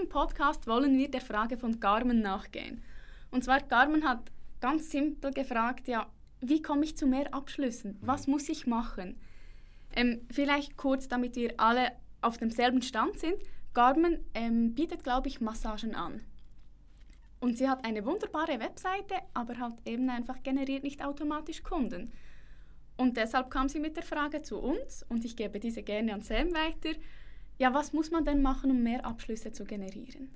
diesem Podcast wollen wir der Frage von Carmen nachgehen. Und zwar, Carmen hat ganz simpel gefragt, ja, wie komme ich zu mehr Abschlüssen? Was muss ich machen? Ähm, vielleicht kurz, damit wir alle auf demselben Stand sind. Carmen ähm, bietet, glaube ich, Massagen an. Und sie hat eine wunderbare Webseite, aber halt eben einfach generiert nicht automatisch Kunden. Und deshalb kam sie mit der Frage zu uns und ich gebe diese gerne an Sam weiter. Ja, was muss man denn machen, um mehr Abschlüsse zu generieren?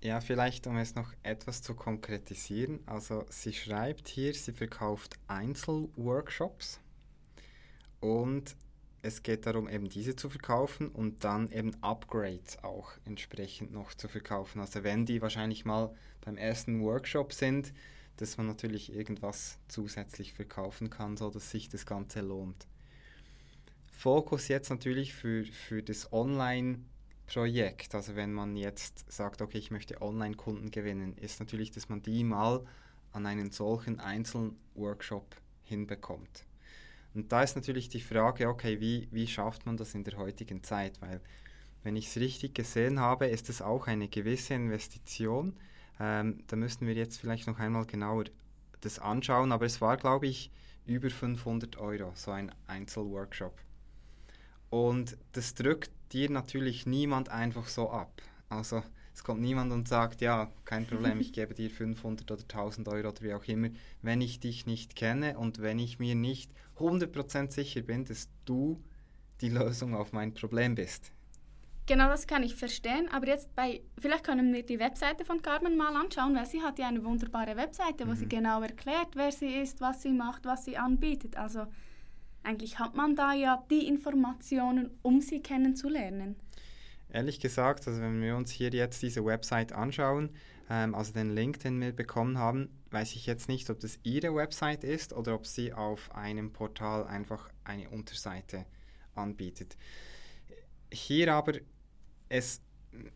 Ja, vielleicht um es noch etwas zu konkretisieren. Also sie schreibt hier, sie verkauft Einzelworkshops und es geht darum, eben diese zu verkaufen und dann eben Upgrades auch entsprechend noch zu verkaufen. Also wenn die wahrscheinlich mal beim ersten Workshop sind, dass man natürlich irgendwas zusätzlich verkaufen kann, sodass sich das Ganze lohnt. Fokus jetzt natürlich für, für das Online-Projekt, also wenn man jetzt sagt, okay, ich möchte Online-Kunden gewinnen, ist natürlich, dass man die mal an einen solchen einzelnen Workshop hinbekommt. Und da ist natürlich die Frage, okay, wie, wie schafft man das in der heutigen Zeit? Weil, wenn ich es richtig gesehen habe, ist es auch eine gewisse Investition. Ähm, da müssten wir jetzt vielleicht noch einmal genauer das anschauen, aber es war, glaube ich, über 500 Euro, so ein Einzelworkshop. Und das drückt dir natürlich niemand einfach so ab. Also es kommt niemand und sagt, ja, kein Problem, ich gebe dir 500 oder 1000 Euro oder wie auch immer, wenn ich dich nicht kenne und wenn ich mir nicht 100% sicher bin, dass du die Lösung auf mein Problem bist. Genau, das kann ich verstehen. Aber jetzt bei, vielleicht können wir die Webseite von Carmen mal anschauen, weil sie hat ja eine wunderbare Webseite, wo mhm. sie genau erklärt, wer sie ist, was sie macht, was sie anbietet. Also eigentlich hat man da ja die Informationen, um sie kennenzulernen. Ehrlich gesagt, also wenn wir uns hier jetzt diese Website anschauen, ähm, also den Link, den wir bekommen haben, weiß ich jetzt nicht, ob das Ihre Website ist oder ob sie auf einem Portal einfach eine Unterseite anbietet. Hier aber, es,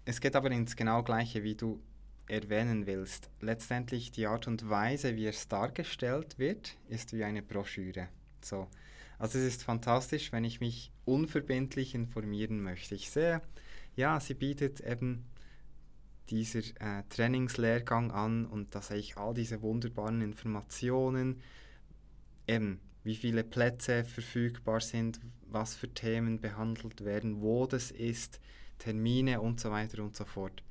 es geht aber ins genau gleiche, wie du erwähnen willst. Letztendlich die Art und Weise, wie es dargestellt wird, ist wie eine Broschüre. So. Also es ist fantastisch, wenn ich mich unverbindlich informieren möchte. Ich sehe, ja, sie bietet eben dieser äh, Trainingslehrgang an und da sehe ich all diese wunderbaren Informationen, eben wie viele Plätze verfügbar sind, was für Themen behandelt werden, wo das ist, Termine und so weiter und so fort.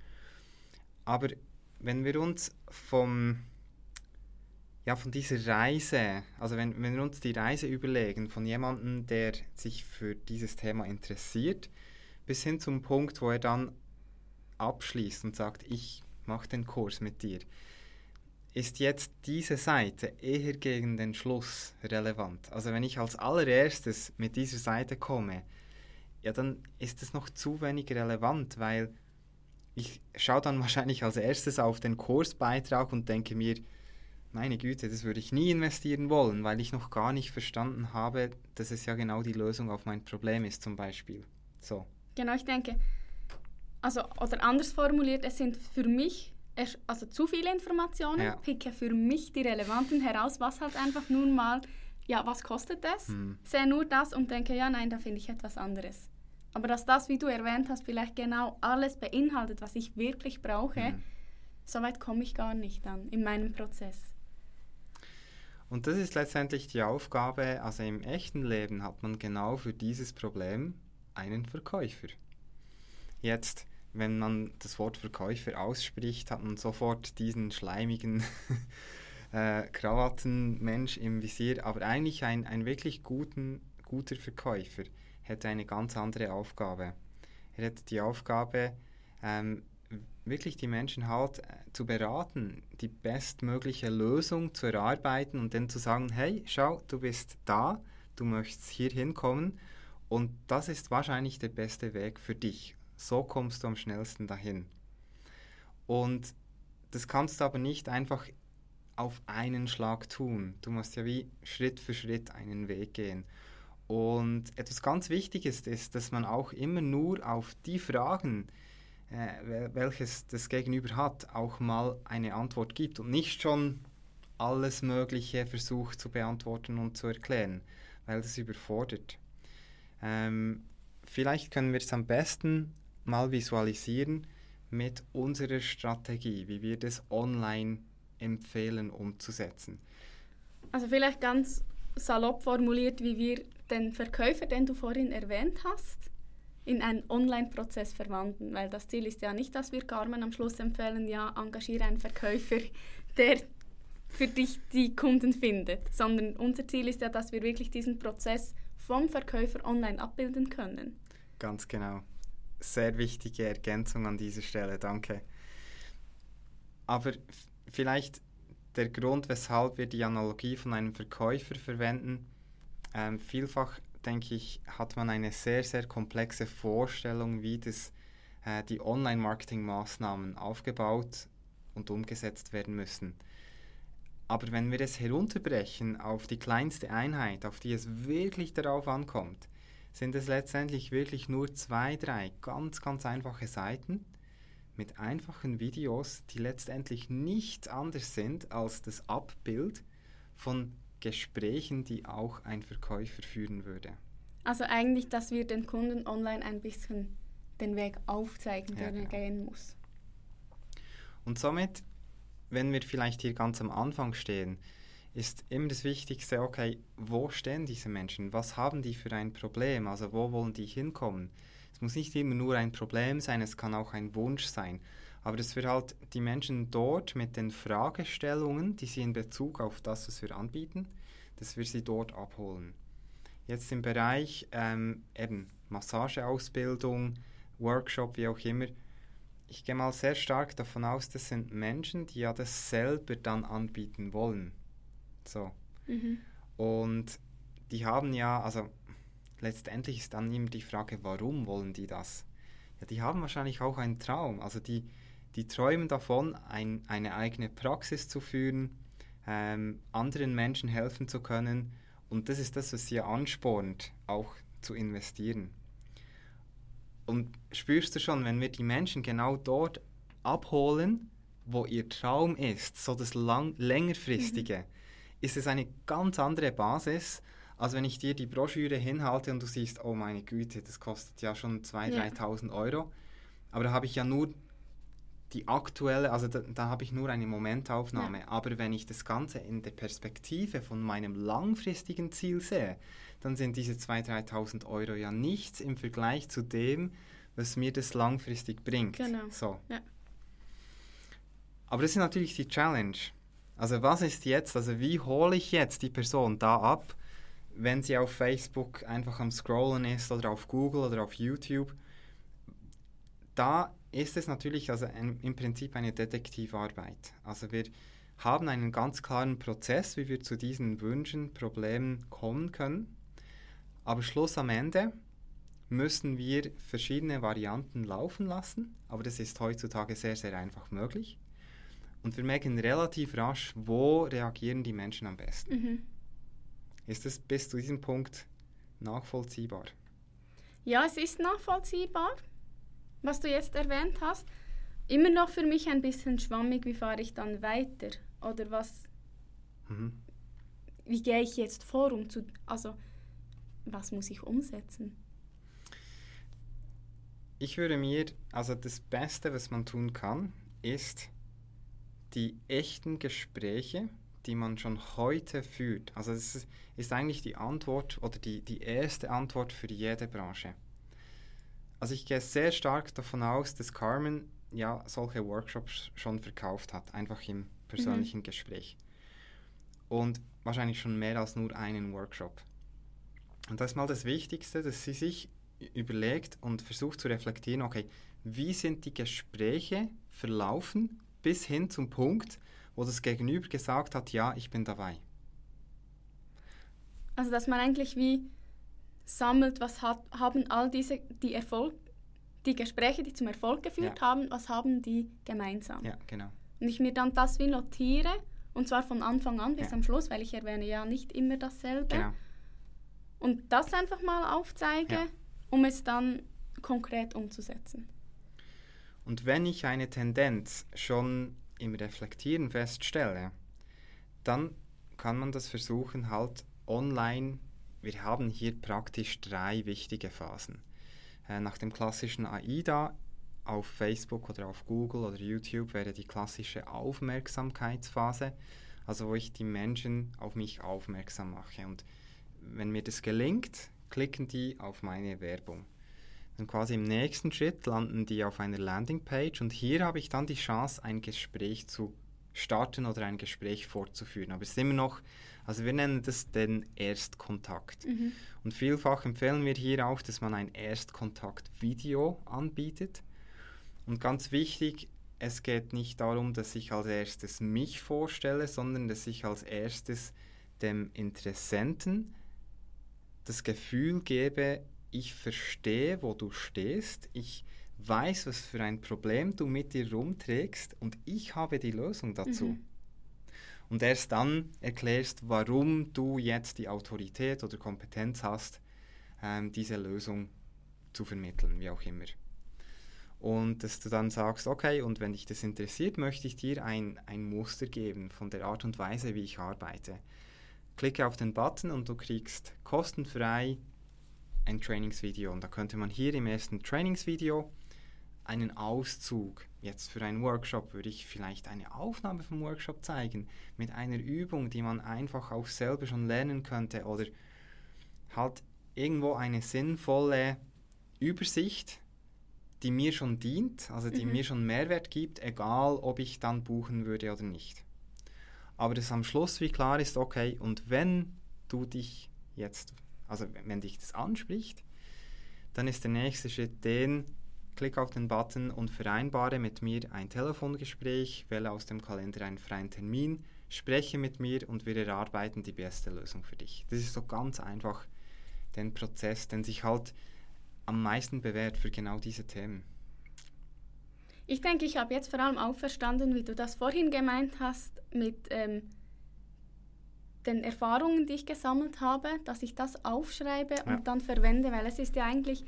Aber wenn wir uns vom, ja, von dieser Reise, also wenn, wenn wir uns die Reise überlegen von jemandem, der sich für dieses Thema interessiert, bis hin zum Punkt, wo er dann abschließt und sagt, ich mache den Kurs mit dir, ist jetzt diese Seite eher gegen den Schluss relevant. Also wenn ich als allererstes mit dieser Seite komme, ja, dann ist es noch zu wenig relevant, weil ich schaue dann wahrscheinlich als erstes auf den Kursbeitrag und denke mir, meine Güte, das würde ich nie investieren wollen, weil ich noch gar nicht verstanden habe, dass es ja genau die Lösung auf mein Problem ist zum Beispiel. So. Genau, ich denke, also, oder anders formuliert, es sind für mich also zu viele Informationen, ja. picke für mich die relevanten heraus, was halt einfach nun mal, ja, was kostet das? Hm. Sehe nur das und denke, ja, nein, da finde ich etwas anderes. Aber dass das, wie du erwähnt hast, vielleicht genau alles beinhaltet, was ich wirklich brauche, hm. so weit komme ich gar nicht dann in meinem Prozess. Und das ist letztendlich die Aufgabe, also im echten Leben hat man genau für dieses Problem einen Verkäufer. Jetzt, wenn man das Wort Verkäufer ausspricht, hat man sofort diesen schleimigen äh, Krawattenmensch im Visier, aber eigentlich ein, ein wirklich guten, guter Verkäufer hätte eine ganz andere Aufgabe. Er hätte die Aufgabe, ähm, wirklich die Menschen halt äh, zu beraten, die bestmögliche Lösung zu erarbeiten und dann zu sagen, hey, schau, du bist da, du möchtest hier hinkommen und das ist wahrscheinlich der beste Weg für dich. So kommst du am schnellsten dahin. Und das kannst du aber nicht einfach auf einen Schlag tun. Du musst ja wie Schritt für Schritt einen Weg gehen. Und etwas ganz Wichtiges ist, dass man auch immer nur auf die Fragen, äh, welches das Gegenüber hat, auch mal eine Antwort gibt und nicht schon alles Mögliche versucht zu beantworten und zu erklären, weil das überfordert. Ähm, vielleicht können wir es am besten mal visualisieren mit unserer Strategie, wie wir das online empfehlen umzusetzen. Also vielleicht ganz salopp formuliert, wie wir den Verkäufer, den du vorhin erwähnt hast, in einen Online-Prozess verwandeln. Weil das Ziel ist ja nicht, dass wir Carmen am Schluss empfehlen, ja, engagiere einen Verkäufer, der für dich die Kunden findet, sondern unser Ziel ist ja, dass wir wirklich diesen Prozess vom Verkäufer online abbilden können. Ganz genau. Sehr wichtige Ergänzung an dieser Stelle, danke. Aber vielleicht der Grund, weshalb wir die Analogie von einem Verkäufer verwenden, ähm, vielfach denke ich, hat man eine sehr, sehr komplexe Vorstellung, wie das, äh, die Online-Marketing-Maßnahmen aufgebaut und umgesetzt werden müssen. Aber wenn wir es herunterbrechen auf die kleinste Einheit, auf die es wirklich darauf ankommt, sind es letztendlich wirklich nur zwei, drei ganz, ganz einfache Seiten mit einfachen Videos, die letztendlich nichts anderes sind als das Abbild von Gesprächen, die auch ein Verkäufer führen würde. Also eigentlich, dass wir den Kunden online ein bisschen den Weg aufzeigen, ja, den er genau. gehen muss. Und somit wenn wir vielleicht hier ganz am Anfang stehen, ist immer das Wichtigste, okay, wo stehen diese Menschen? Was haben die für ein Problem? Also wo wollen die hinkommen? Es muss nicht immer nur ein Problem sein, es kann auch ein Wunsch sein. Aber dass wir halt die Menschen dort mit den Fragestellungen, die sie in Bezug auf das, was wir anbieten, dass wir sie dort abholen. Jetzt im Bereich ähm, eben Massageausbildung, Workshop, wie auch immer, ich gehe mal sehr stark davon aus, das sind Menschen, die ja das selber dann anbieten wollen. So. Mhm. Und die haben ja, also letztendlich ist dann immer die Frage, warum wollen die das? Ja, die haben wahrscheinlich auch einen Traum. Also die, die träumen davon, ein, eine eigene Praxis zu führen, ähm, anderen Menschen helfen zu können. Und das ist das, was sie anspornt, auch zu investieren. Und spürst du schon, wenn wir die Menschen genau dort abholen, wo ihr Traum ist, so das lang längerfristige, mhm. ist es eine ganz andere Basis, als wenn ich dir die Broschüre hinhalte und du siehst, oh meine Güte, das kostet ja schon 2.000, ja. 3.000 Euro. Aber da habe ich ja nur die aktuelle, also da, da habe ich nur eine Momentaufnahme. Ja. Aber wenn ich das Ganze in der Perspektive von meinem langfristigen Ziel sehe, dann sind diese 2.000, 3.000 Euro ja nichts im Vergleich zu dem, was mir das langfristig bringt. Genau. So. Ja. Aber das ist natürlich die Challenge. Also was ist jetzt, also wie hole ich jetzt die Person da ab, wenn sie auf Facebook einfach am Scrollen ist oder auf Google oder auf YouTube? Da ist es natürlich also ein, im Prinzip eine Detektivarbeit. Also wir haben einen ganz klaren Prozess, wie wir zu diesen Wünschen, Problemen kommen können. Aber Schluss am Ende müssen wir verschiedene Varianten laufen lassen, aber das ist heutzutage sehr, sehr einfach möglich. Und wir merken relativ rasch, wo reagieren die Menschen am besten. Mhm. Ist das bis zu diesem Punkt nachvollziehbar? Ja, es ist nachvollziehbar, was du jetzt erwähnt hast. Immer noch für mich ein bisschen schwammig, wie fahre ich dann weiter? Oder was, mhm. wie gehe ich jetzt vor, um zu, also was muss ich umsetzen? Ich würde mir, also das Beste, was man tun kann, ist die echten Gespräche, die man schon heute führt. Also das ist, eigentlich die Antwort oder die, die erste Antwort für jede Branche. Also ich gehe sehr stark davon aus, dass Carmen ja solche Workshops schon verkauft hat, einfach im persönlichen mhm. Gespräch. Und wahrscheinlich schon mehr als nur einen Workshop. Und das ist mal das Wichtigste, dass sie sich überlegt und versucht zu reflektieren, okay, wie sind die Gespräche verlaufen bis hin zum Punkt, wo das Gegenüber gesagt hat, ja, ich bin dabei. Also dass man eigentlich wie sammelt, was hat, haben all diese, die Erfolg, die Gespräche, die zum Erfolg geführt ja. haben, was haben die gemeinsam? Ja, genau. Und ich mir dann das wie notiere, und zwar von Anfang an bis ja. am Schluss, weil ich erwähne ja nicht immer dasselbe. Genau und das einfach mal aufzeige, ja. um es dann konkret umzusetzen. Und wenn ich eine Tendenz schon im Reflektieren feststelle, dann kann man das versuchen halt online. Wir haben hier praktisch drei wichtige Phasen. Äh, nach dem klassischen AIDA auf Facebook oder auf Google oder YouTube wäre die klassische Aufmerksamkeitsphase, also wo ich die Menschen auf mich aufmerksam mache. Und wenn mir das gelingt, klicken die auf meine Werbung. Dann quasi im nächsten Schritt landen die auf einer Landingpage und hier habe ich dann die Chance, ein Gespräch zu starten oder ein Gespräch fortzuführen. Aber es ist immer noch, also wir nennen das den Erstkontakt. Mhm. Und vielfach empfehlen wir hier auch, dass man ein Erstkontakt-Video anbietet. Und ganz wichtig, es geht nicht darum, dass ich als erstes mich vorstelle, sondern dass ich als erstes dem Interessenten das Gefühl gebe, ich verstehe, wo du stehst, ich weiß, was für ein Problem du mit dir rumträgst und ich habe die Lösung dazu. Mhm. Und erst dann erklärst, warum du jetzt die Autorität oder Kompetenz hast, ähm, diese Lösung zu vermitteln, wie auch immer. Und dass du dann sagst, okay, und wenn dich das interessiert, möchte ich dir ein, ein Muster geben von der Art und Weise, wie ich arbeite. Klicke auf den Button und du kriegst kostenfrei ein Trainingsvideo. Und da könnte man hier im ersten Trainingsvideo einen Auszug. Jetzt für einen Workshop würde ich vielleicht eine Aufnahme vom Workshop zeigen mit einer Übung, die man einfach auch selber schon lernen könnte oder halt irgendwo eine sinnvolle Übersicht, die mir schon dient, also die mhm. mir schon Mehrwert gibt, egal ob ich dann buchen würde oder nicht. Aber das am Schluss wie klar ist, okay, und wenn du dich jetzt, also wenn dich das anspricht, dann ist der nächste Schritt den, Klick auf den Button und vereinbare mit mir ein Telefongespräch, wähle aus dem Kalender einen freien Termin, spreche mit mir und wir erarbeiten die beste Lösung für dich. Das ist so ganz einfach den Prozess, den sich halt am meisten bewährt für genau diese Themen. Ich denke, ich habe jetzt vor allem auch verstanden, wie du das vorhin gemeint hast mit ähm, den Erfahrungen, die ich gesammelt habe, dass ich das aufschreibe ja. und dann verwende, weil es ist ja eigentlich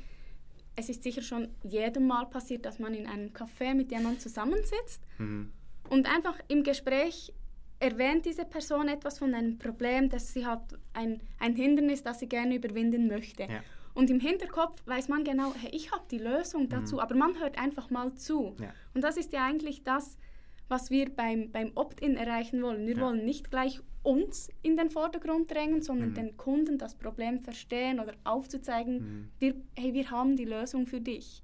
es ist sicher schon jedem Mal passiert, dass man in einem Café mit jemandem zusammensitzt mhm. und einfach im Gespräch erwähnt diese Person etwas von einem Problem, dass sie hat ein, ein Hindernis, das sie gerne überwinden möchte. Ja. Und im Hinterkopf weiß man genau, hey, ich habe die Lösung dazu, mhm. aber man hört einfach mal zu. Ja. Und das ist ja eigentlich das, was wir beim, beim Opt-in erreichen wollen. Wir ja. wollen nicht gleich uns in den Vordergrund drängen, sondern mhm. den Kunden das Problem verstehen oder aufzuzeigen, mhm. wir, hey, wir haben die Lösung für dich.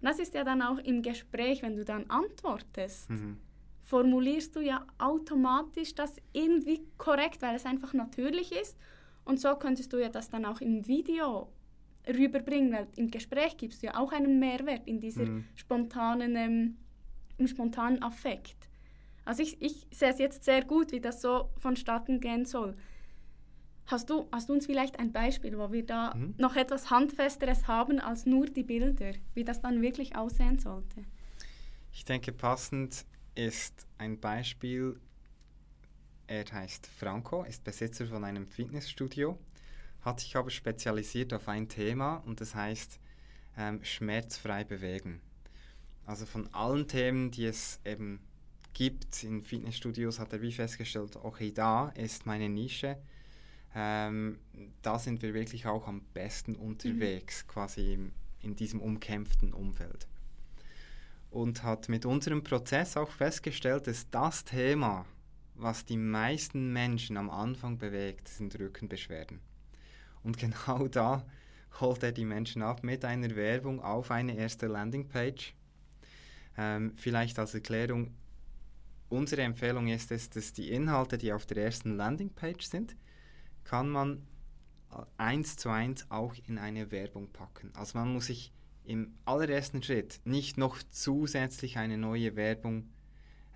Und das ist ja dann auch im Gespräch, wenn du dann antwortest, mhm. formulierst du ja automatisch das irgendwie korrekt, weil es einfach natürlich ist. Und so könntest du ja das dann auch im Video rüberbringen, weil im Gespräch gibst du ja auch einen Mehrwert in dieser mhm. spontanen, ähm, im spontanen Affekt. Also ich, ich sehe es jetzt sehr gut, wie das so vonstatten gehen soll. Hast du, hast du uns vielleicht ein Beispiel, wo wir da mhm. noch etwas Handfesteres haben als nur die Bilder, wie das dann wirklich aussehen sollte? Ich denke, passend ist ein Beispiel. Er heißt Franco, ist Besitzer von einem Fitnessstudio, hat sich aber spezialisiert auf ein Thema und das heißt ähm, schmerzfrei bewegen. Also von allen Themen, die es eben gibt in Fitnessstudios, hat er wie festgestellt, okay, da ist meine Nische. Ähm, da sind wir wirklich auch am besten unterwegs, mhm. quasi im, in diesem umkämpften Umfeld. Und hat mit unserem Prozess auch festgestellt, dass das Thema, was die meisten Menschen am Anfang bewegt, sind Rückenbeschwerden. Und genau da holt er die Menschen ab mit einer Werbung auf eine erste Landingpage. Ähm, vielleicht als Erklärung, Unsere Empfehlung ist es, dass die Inhalte, die auf der ersten Landingpage sind, kann man äh, eins zu eins auch in eine Werbung packen. Also man muss sich im allerersten Schritt nicht noch zusätzlich eine neue Werbung,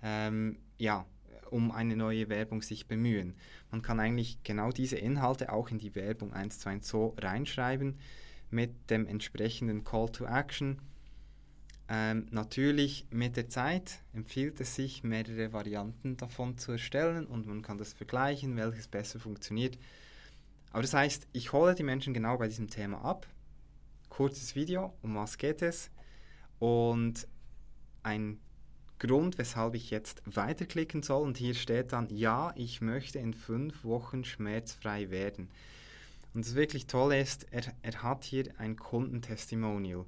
ähm, ja, um eine neue Werbung sich bemühen. Man kann eigentlich genau diese Inhalte auch in die Werbung eins zu eins so reinschreiben mit dem entsprechenden Call to Action ähm, natürlich mit der Zeit empfiehlt es sich, mehrere Varianten davon zu erstellen und man kann das vergleichen, welches besser funktioniert. Aber das heißt, ich hole die Menschen genau bei diesem Thema ab. Kurzes Video, um was geht es? Und ein Grund, weshalb ich jetzt weiterklicken soll. Und hier steht dann, ja, ich möchte in fünf Wochen schmerzfrei werden. Und das wirklich Tolle ist, er, er hat hier ein Kundentestimonial.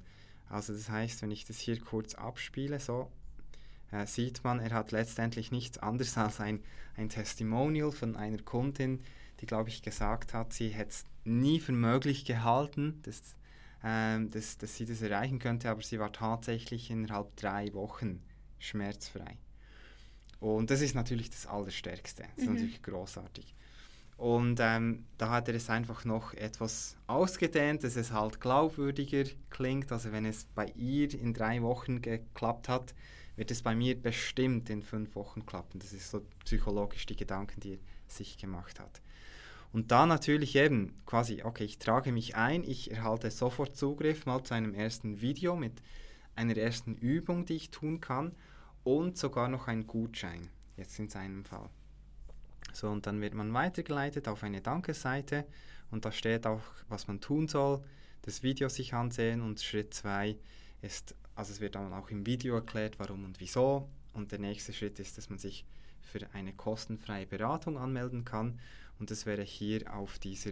Also das heißt, wenn ich das hier kurz abspiele, so äh, sieht man, er hat letztendlich nichts anderes als ein, ein Testimonial von einer Kundin, die, glaube ich, gesagt hat, sie hätte es nie für möglich gehalten, dass, ähm, dass, dass sie das erreichen könnte, aber sie war tatsächlich innerhalb drei Wochen schmerzfrei. Und das ist natürlich das Allerstärkste. Das ist mhm. natürlich großartig. Und ähm, da hat er es einfach noch etwas ausgedehnt, dass es halt glaubwürdiger klingt. Also wenn es bei ihr in drei Wochen geklappt hat, wird es bei mir bestimmt in fünf Wochen klappen. Das ist so psychologisch die Gedanken, die er sich gemacht hat. Und da natürlich eben quasi, okay, ich trage mich ein, ich erhalte sofort Zugriff mal zu einem ersten Video mit einer ersten Übung, die ich tun kann und sogar noch einen Gutschein, jetzt in seinem Fall. So, und dann wird man weitergeleitet auf eine Dankeseite und da steht auch, was man tun soll, das Video sich ansehen und Schritt 2 ist, also es wird dann auch im Video erklärt, warum und wieso und der nächste Schritt ist, dass man sich für eine kostenfreie Beratung anmelden kann und das wäre hier auf dieser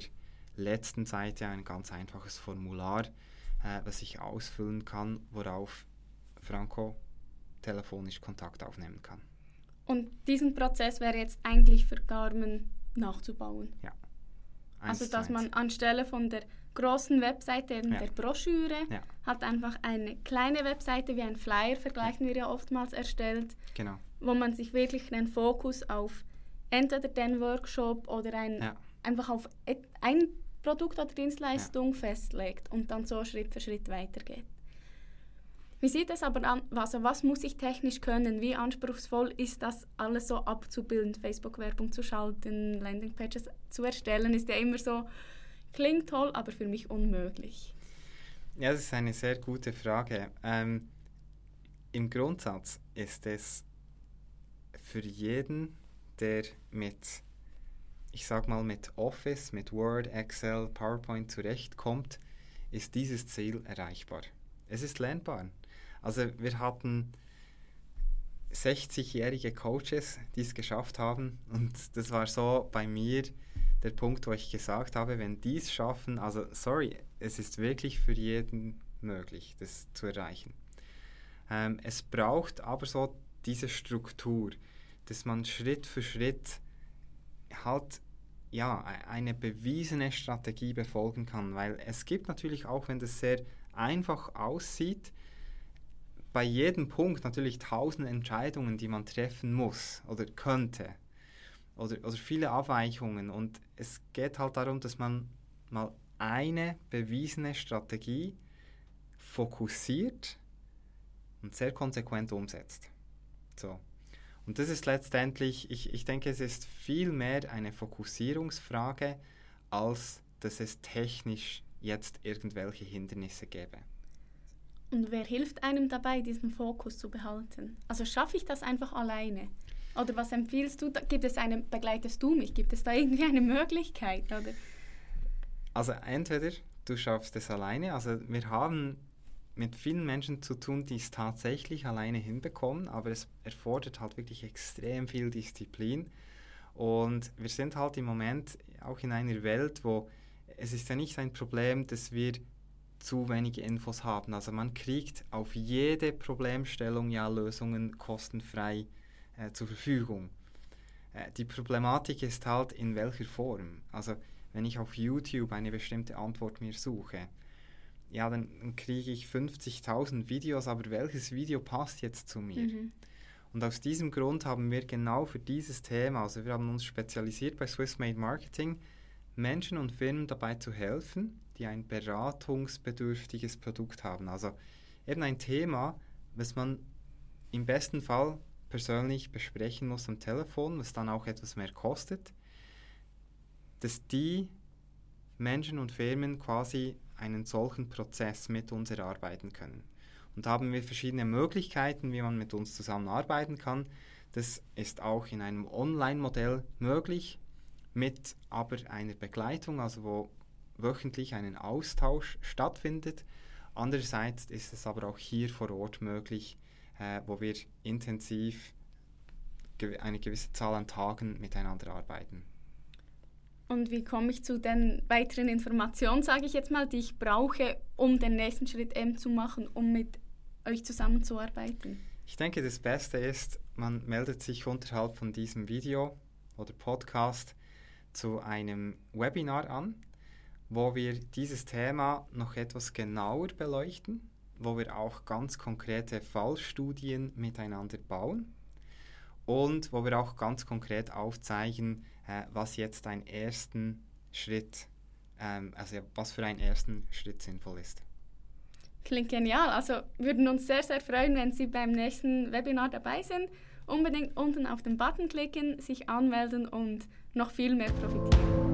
letzten Seite ein ganz einfaches Formular, äh, was ich ausfüllen kann, worauf Franco telefonisch Kontakt aufnehmen kann. Und diesen Prozess wäre jetzt eigentlich für Garmin nachzubauen. Ja. also dass man anstelle von der großen Webseite, eben ja. der Broschüre, ja. hat einfach eine kleine Webseite wie ein Flyer, vergleichen wir ja oftmals, erstellt, genau. wo man sich wirklich den Fokus auf entweder den Workshop oder ein, ja. einfach auf ein Produkt oder Dienstleistung festlegt und dann so Schritt für Schritt weitergeht. Wie sieht es aber an, also was muss ich technisch können? Wie anspruchsvoll ist das alles so abzubilden? Facebook-Werbung zu schalten, Landingpages zu erstellen, ist ja immer so, klingt toll, aber für mich unmöglich. Ja, das ist eine sehr gute Frage. Ähm, Im Grundsatz ist es für jeden, der mit, ich sag mal, mit Office, mit Word, Excel, PowerPoint zurechtkommt, ist dieses Ziel erreichbar. Es ist lernbar. Also wir hatten 60-jährige Coaches, die es geschafft haben. Und das war so bei mir der Punkt, wo ich gesagt habe, wenn die es schaffen, also sorry, es ist wirklich für jeden möglich, das zu erreichen. Ähm, es braucht aber so diese Struktur, dass man Schritt für Schritt halt ja, e-, eine bewiesene Strategie befolgen kann, weil es gibt natürlich auch, wenn das sehr einfach aussieht, bei jedem Punkt natürlich tausend Entscheidungen, die man treffen muss oder könnte. Oder, oder viele Abweichungen. Und es geht halt darum, dass man mal eine bewiesene Strategie fokussiert und sehr konsequent umsetzt. So. Und das ist letztendlich, ich, ich denke, es ist viel mehr eine Fokussierungsfrage, als dass es technisch jetzt irgendwelche Hindernisse gäbe. Und wer hilft einem dabei, diesen Fokus zu behalten? Also schaffe ich das einfach alleine? Oder was empfiehlst du? Gibt es eine, begleitest du mich? Gibt es da irgendwie eine Möglichkeit? Oder? Also entweder du schaffst es alleine. Also wir haben mit vielen Menschen zu tun, die es tatsächlich alleine hinbekommen, aber es erfordert halt wirklich extrem viel Disziplin. Und wir sind halt im Moment auch in einer Welt, wo es ist ja nicht ein Problem, dass wir zu wenige Infos haben. Also man kriegt auf jede Problemstellung ja Lösungen kostenfrei äh, zur Verfügung. Äh, die Problematik ist halt in welcher Form. Also wenn ich auf YouTube eine bestimmte Antwort mir suche, ja, dann, dann kriege ich 50.000 Videos, aber welches Video passt jetzt zu mir? Mhm. Und aus diesem Grund haben wir genau für dieses Thema, also wir haben uns spezialisiert bei Swiss Made Marketing, Menschen und Firmen dabei zu helfen, die ein beratungsbedürftiges Produkt haben. Also eben ein Thema, was man im besten Fall persönlich besprechen muss am Telefon, was dann auch etwas mehr kostet, dass die Menschen und Firmen quasi einen solchen Prozess mit uns erarbeiten können. Und da haben wir verschiedene Möglichkeiten, wie man mit uns zusammenarbeiten kann. Das ist auch in einem Online-Modell möglich, mit aber einer Begleitung, also wo wöchentlich einen Austausch stattfindet. Andererseits ist es aber auch hier vor Ort möglich, äh, wo wir intensiv eine gewisse Zahl an Tagen miteinander arbeiten. Und wie komme ich zu den weiteren Informationen, sage ich jetzt mal, die ich brauche, um den nächsten Schritt eben zu machen, um mit euch zusammenzuarbeiten? Ich denke, das Beste ist, man meldet sich unterhalb von diesem Video oder Podcast zu einem Webinar an, wo wir dieses Thema noch etwas genauer beleuchten, wo wir auch ganz konkrete Fallstudien miteinander bauen und wo wir auch ganz konkret aufzeigen, äh, was jetzt ein ersten Schritt, ähm, also was für einen ersten Schritt sinnvoll ist. Klingt genial. Also würden uns sehr, sehr freuen, wenn Sie beim nächsten Webinar dabei sind. Unbedingt unten auf den Button klicken, sich anmelden und noch viel mehr profitieren.